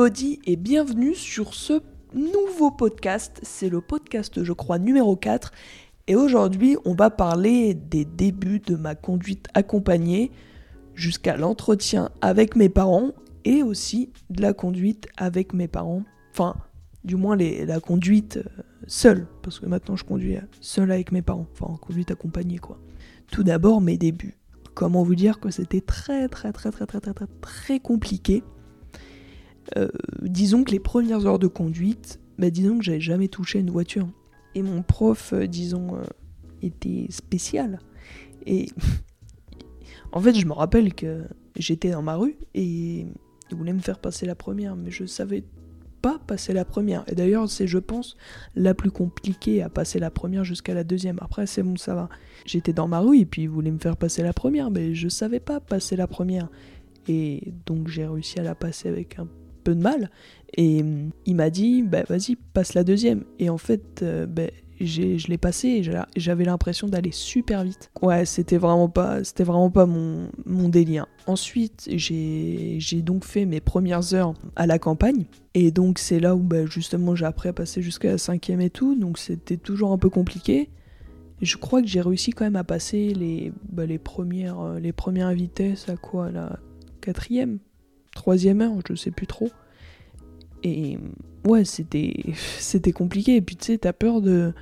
everybody et bienvenue sur ce nouveau podcast. C'est le podcast, je crois, numéro 4. Et aujourd'hui, on va parler des débuts de ma conduite accompagnée jusqu'à l'entretien avec mes parents et aussi de la conduite avec mes parents. Enfin, du moins la conduite euh, seule, parce que maintenant je conduis seule avec mes parents. Enfin, en conduite accompagnée, quoi. Tout d'abord, mes débuts. Comment vous dire que c'était très, très, très, très, très, très, très compliqué euh, disons que les premières heures de conduite, bah, disons que j'avais jamais touché une voiture. Et mon prof, euh, disons, euh, était spécial. Et en fait, je me rappelle que j'étais dans ma rue et il voulait me faire passer la première, mais je savais pas passer la première. Et d'ailleurs, c'est, je pense, la plus compliquée à passer la première jusqu'à la deuxième. Après, c'est bon, ça va. J'étais dans ma rue et puis il voulait me faire passer la première, mais je savais pas passer la première. Et donc, j'ai réussi à la passer avec un peu de mal. Et mm, il m'a dit, bah vas-y, passe la deuxième. Et en fait, euh, bah, je l'ai passé et j'avais l'impression d'aller super vite. Ouais, c'était vraiment pas, c'était vraiment pas mon, mon délire. Ensuite, j'ai donc fait mes premières heures à la campagne. Et donc, c'est là où bah, justement j'ai appris à passer jusqu'à la cinquième et tout. Donc, c'était toujours un peu compliqué. je crois que j'ai réussi quand même à passer les, bah, les, premières, euh, les premières vitesses à quoi La quatrième Troisième heure, je sais plus trop. Et ouais, c'était c'était compliqué. Et puis tu sais, t'as peur de,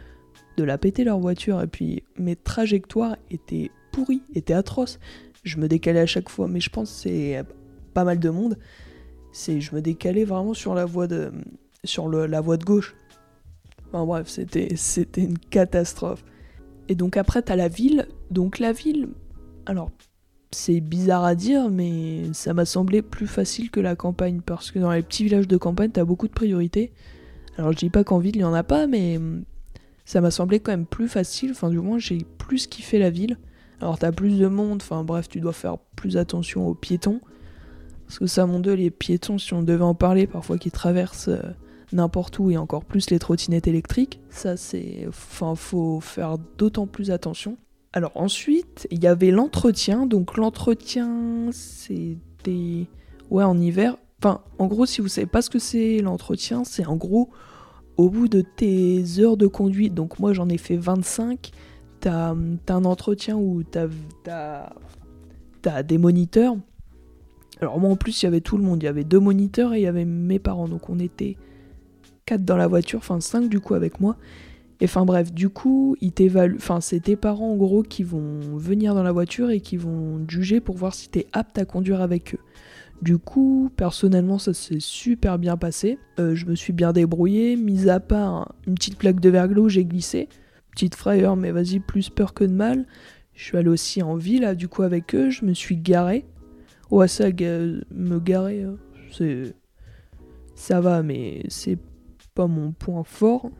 de la péter leur voiture. Et puis mes trajectoires étaient pourries, étaient atroces. Je me décalais à chaque fois, mais je pense que c'est pas mal de monde. C'est je me décalais vraiment sur la voie de sur la voie de gauche. Enfin bref, c'était c'était une catastrophe. Et donc après t'as la ville. Donc la ville, alors c'est bizarre à dire, mais ça m'a semblé plus facile que la campagne, parce que dans les petits villages de campagne, t'as beaucoup de priorités. Alors je dis pas qu'en ville, il y en a pas, mais hum, ça m'a semblé quand même plus facile, enfin du moins j'ai plus kiffé la ville. Alors t'as plus de monde, enfin bref, tu dois faire plus attention aux piétons. Parce que ça, mon dieu, les piétons, si on devait en parler, parfois qui traversent euh, n'importe où et encore plus les trottinettes électriques, ça c'est. Enfin, faut faire d'autant plus attention. Alors ensuite, il y avait l'entretien. Donc l'entretien, c'était... Ouais, en hiver. Enfin, en gros, si vous savez pas ce que c'est l'entretien, c'est en gros, au bout de tes heures de conduite, donc moi j'en ai fait 25, t'as as un entretien où t'as as, des moniteurs. Alors moi en plus, il y avait tout le monde. Il y avait deux moniteurs et il y avait mes parents. Donc on était quatre dans la voiture, enfin cinq du coup avec moi. Et enfin bref, du coup, ils t'évaluent. Enfin, c'est tes parents en gros qui vont venir dans la voiture et qui vont juger pour voir si t'es apte à conduire avec eux. Du coup, personnellement, ça s'est super bien passé. Euh, je me suis bien débrouillé, mis à part une petite plaque de verglas j'ai glissé. Petite frayeur, mais vas-y, plus peur que de mal. Je suis allé aussi en ville, du coup, avec eux. Je me suis garé. Ouais, ça, me garer, hein, c'est. Ça va, mais c'est pas mon point fort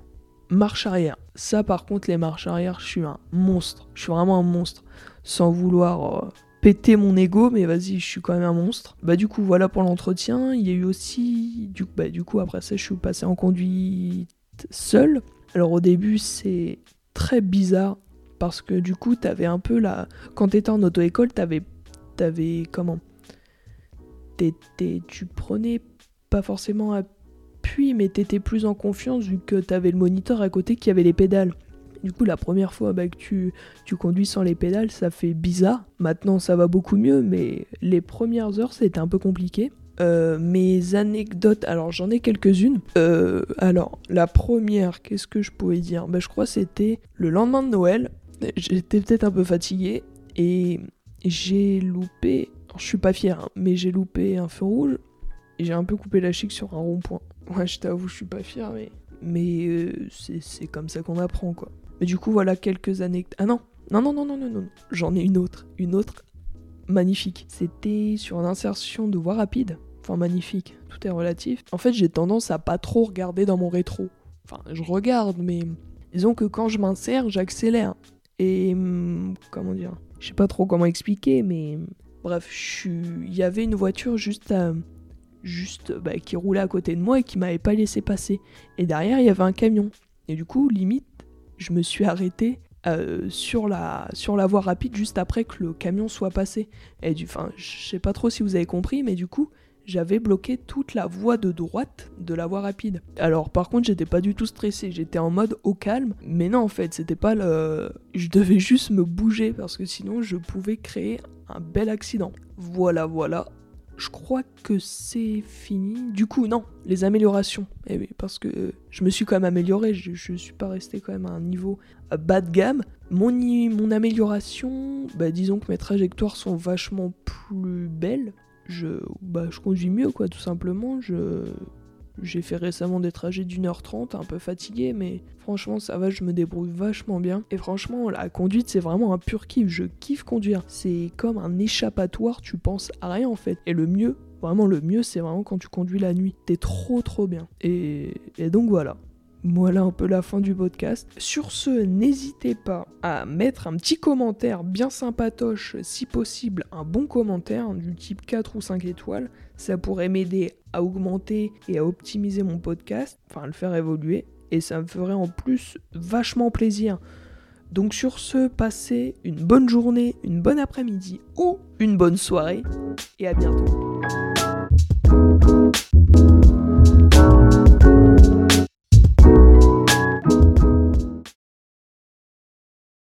marche arrière. Ça, par contre, les marches arrière, je suis un monstre. Je suis vraiment un monstre. Sans vouloir euh, péter mon ego, mais vas-y, je suis quand même un monstre. Bah, du coup, voilà pour l'entretien. Il y a eu aussi. Du, bah, du coup, après ça, je suis passé en conduite seul. Alors, au début, c'est très bizarre. Parce que du coup, t'avais un peu la. Quand t'étais en auto-école, t'avais. T'avais. Comment? T'étais. Tu prenais pas forcément à mais t'étais plus en confiance vu que t'avais le moniteur à côté qui avait les pédales. Du coup, la première fois bah, que tu, conduis sans les pédales, ça fait bizarre. Maintenant, ça va beaucoup mieux, mais les premières heures, c'était un peu compliqué. Euh, mes anecdotes, alors j'en ai quelques-unes. Euh, alors, la première, qu'est-ce que je pouvais dire? Bah, Je crois c'était le lendemain de Noël. J'étais peut-être un peu fatigué et j'ai loupé. je suis pas fier, hein, mais j'ai loupé un feu rouge et j'ai un peu coupé la chic sur un rond-point. Ouais, je t'avoue, je suis pas fier, mais, mais euh, c'est comme ça qu'on apprend, quoi. Mais du coup, voilà quelques années. Ah non, non, non, non, non, non, non. J'en ai une autre. Une autre magnifique. C'était sur une insertion de voie rapide. Enfin, magnifique. Tout est relatif. En fait, j'ai tendance à pas trop regarder dans mon rétro. Enfin, je regarde, mais disons que quand je m'insère, j'accélère. Et hum, comment dire? Je sais pas trop comment expliquer, mais bref, il y avait une voiture juste à juste bah, qui roulait à côté de moi et qui m'avait pas laissé passer. Et derrière, il y avait un camion. Et du coup, limite, je me suis arrêté euh, sur, la, sur la voie rapide juste après que le camion soit passé. Et du, enfin, je sais pas trop si vous avez compris, mais du coup, j'avais bloqué toute la voie de droite de la voie rapide. Alors par contre, j'étais pas du tout stressé, j'étais en mode au calme, mais non en fait, c'était pas le je devais juste me bouger parce que sinon je pouvais créer un bel accident. Voilà, voilà. Je crois que c'est fini. Du coup, non, les améliorations. Eh parce que je me suis quand même amélioré, je, je suis pas resté quand même à un niveau bas de gamme. Mon, mon amélioration, bah, disons que mes trajectoires sont vachement plus belles. Je, bah, je conduis mieux, quoi, tout simplement. Je, j'ai fait récemment des trajets d'une heure trente, un peu fatigué, mais franchement, ça va, je me débrouille vachement bien. Et franchement, la conduite, c'est vraiment un pur kiff. Je kiffe conduire. C'est comme un échappatoire, tu penses à rien en fait. Et le mieux, vraiment le mieux, c'est vraiment quand tu conduis la nuit. T'es trop trop bien. Et, et donc voilà. Voilà un peu la fin du podcast. Sur ce, n'hésitez pas à mettre un petit commentaire bien sympatoche, si possible un bon commentaire du type 4 ou 5 étoiles. Ça pourrait m'aider à augmenter et à optimiser mon podcast, enfin à le faire évoluer. Et ça me ferait en plus vachement plaisir. Donc sur ce, passez une bonne journée, une bonne après-midi ou une bonne soirée. Et à bientôt.